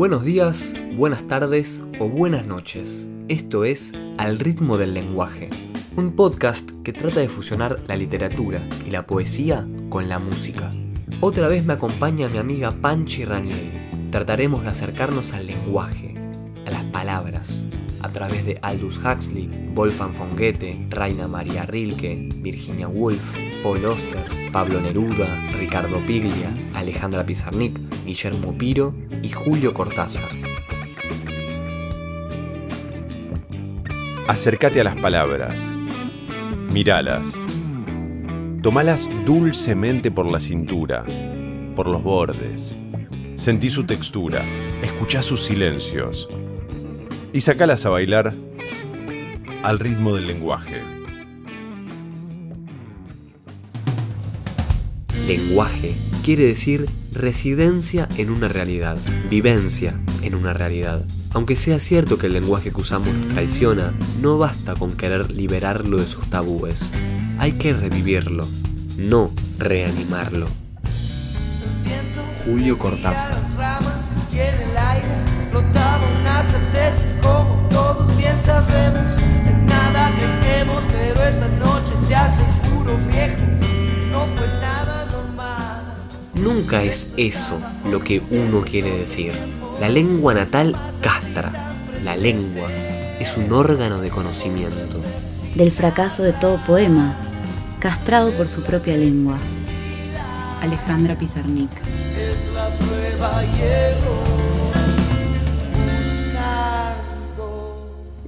Buenos días, buenas tardes o buenas noches. Esto es Al ritmo del lenguaje, un podcast que trata de fusionar la literatura y la poesía con la música. Otra vez me acompaña mi amiga Panchi Ranieri. Trataremos de acercarnos al lenguaje, a las palabras, a través de Aldous Huxley, Wolfgang von Goethe, Raina Maria Rilke, Virginia Woolf, Paul Oster, Pablo Neruda, Ricardo Piglia, Alejandra Pizarnik, Guillermo Piro y Julio Cortázar. Acércate a las palabras, miralas, tomalas dulcemente por la cintura, por los bordes, sentí su textura, escuchá sus silencios y sacalas a bailar al ritmo del lenguaje. Lenguaje quiere decir residencia en una realidad, vivencia en una realidad. Aunque sea cierto que el lenguaje que usamos nos traiciona, no basta con querer liberarlo de sus tabúes. Hay que revivirlo, no reanimarlo. Julio Cortázar. Como todos bien sabemos. nada creemos, pero esa noche te aseguro, viejo, no fue nada normal. Nunca es eso lo que uno quiere decir. La lengua natal castra. La lengua es un órgano de conocimiento. Del fracaso de todo poema, castrado por su propia lengua. Alejandra Pizarnik. Es la prueba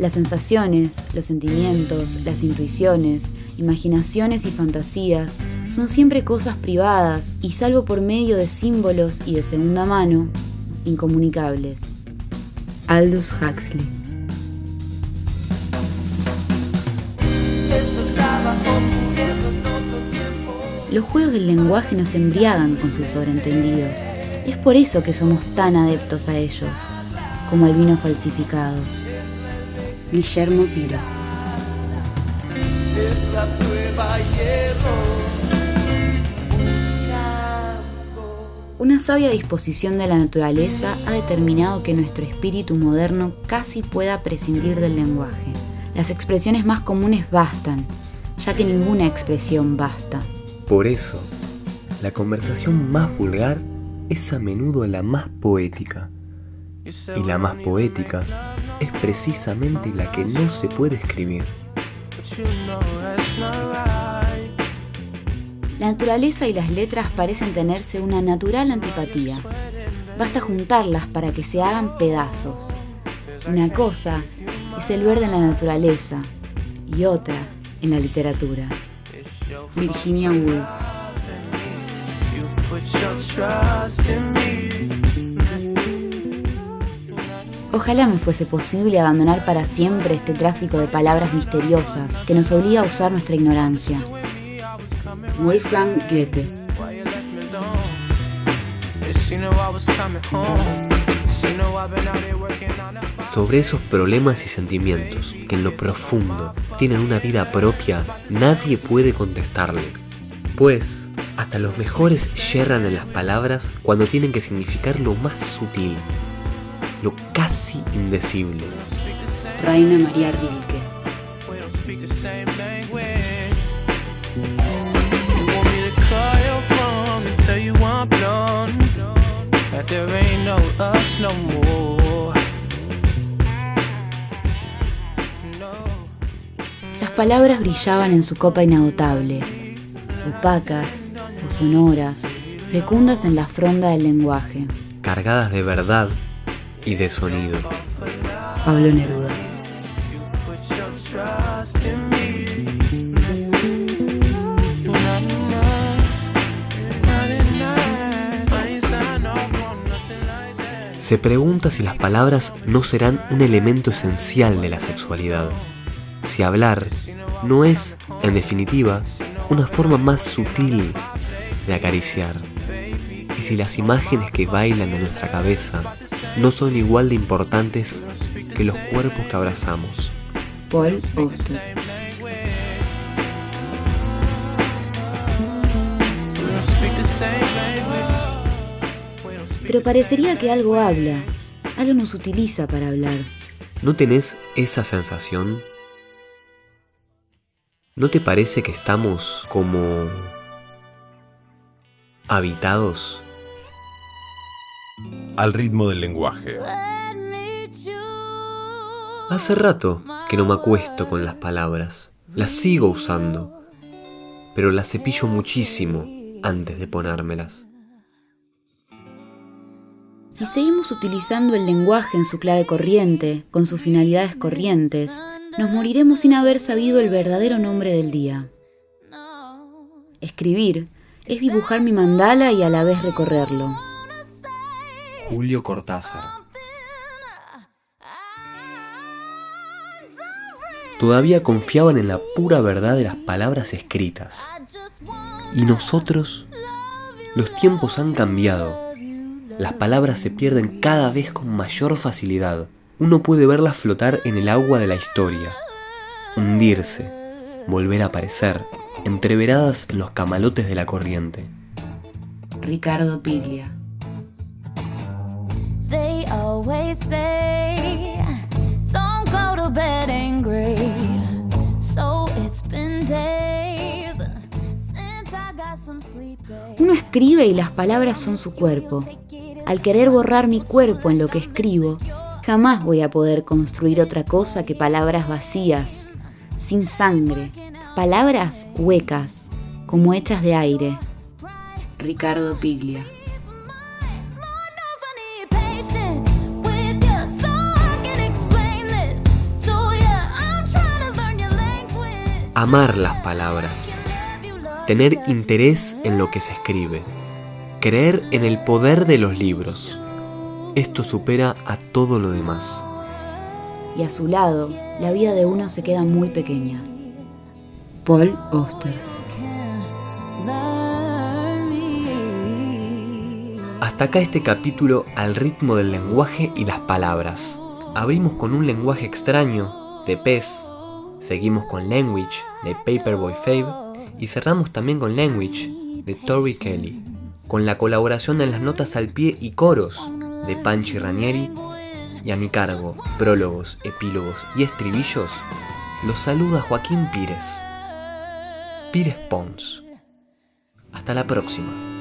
Las sensaciones, los sentimientos, las intuiciones, imaginaciones y fantasías son siempre cosas privadas y salvo por medio de símbolos y de segunda mano, incomunicables. Aldous Huxley. Los juegos del lenguaje nos embriagan con sus sobreentendidos. Es por eso que somos tan adeptos a ellos, como al vino falsificado. Guillermo Piro. Una sabia disposición de la naturaleza ha determinado que nuestro espíritu moderno casi pueda prescindir del lenguaje. Las expresiones más comunes bastan, ya que ninguna expresión basta. Por eso, la conversación más vulgar es a menudo la más poética. Y la más poética es precisamente la que no se puede escribir. La naturaleza y las letras parecen tenerse una natural antipatía. Basta juntarlas para que se hagan pedazos. Una cosa es el verde en la naturaleza y otra en la literatura. Virginia Woolf. Ojalá me fuese posible abandonar para siempre este tráfico de palabras misteriosas que nos obliga a usar nuestra ignorancia. Wolfgang Goethe. Sobre esos problemas y sentimientos que en lo profundo tienen una vida propia, nadie puede contestarle. Pues, hasta los mejores yerran en las palabras cuando tienen que significar lo más sutil, lo casi indecible. Reina María Rilke. Las palabras brillaban en su copa inagotable, opacas o sonoras, fecundas en la fronda del lenguaje. Cargadas de verdad y de sonido. Pablo Neruda. Se pregunta si las palabras no serán un elemento esencial de la sexualidad. Si hablar no es, en definitiva, una forma más sutil de acariciar. Y si las imágenes que bailan en nuestra cabeza no son igual de importantes que los cuerpos que abrazamos. Paul Auster. Pero parecería que algo habla, Algo nos utiliza para hablar. ¿No tenés esa sensación? ¿No te parece que estamos como habitados? Al ritmo del lenguaje. Hace rato que no me acuesto con las palabras. Las sigo usando, pero las cepillo muchísimo antes de ponérmelas. Si seguimos utilizando el lenguaje en su clave corriente, con sus finalidades corrientes, nos moriremos sin haber sabido el verdadero nombre del día. Escribir es dibujar mi mandala y a la vez recorrerlo. Julio Cortázar. Todavía confiaban en la pura verdad de las palabras escritas. Y nosotros, los tiempos han cambiado las palabras se pierden cada vez con mayor facilidad. Uno puede verlas flotar en el agua de la historia, hundirse, volver a aparecer, entreveradas en los camalotes de la corriente. Ricardo Piglia. Uno escribe y las palabras son su cuerpo. Al querer borrar mi cuerpo en lo que escribo, jamás voy a poder construir otra cosa que palabras vacías, sin sangre, palabras huecas, como hechas de aire. Ricardo Piglia. Amar las palabras. Tener interés en lo que se escribe creer en el poder de los libros. Esto supera a todo lo demás. Y a su lado, la vida de uno se queda muy pequeña. Paul Oster. Hasta acá este capítulo al ritmo del lenguaje y las palabras. Abrimos con un lenguaje extraño de Pez, seguimos con Language de Paperboy Fave y cerramos también con Language de Tori Kelly con la colaboración en las notas al pie y coros de Panchi Ranieri y a mi cargo, prólogos, epílogos y estribillos, los saluda Joaquín Pires. Pires Pons. Hasta la próxima.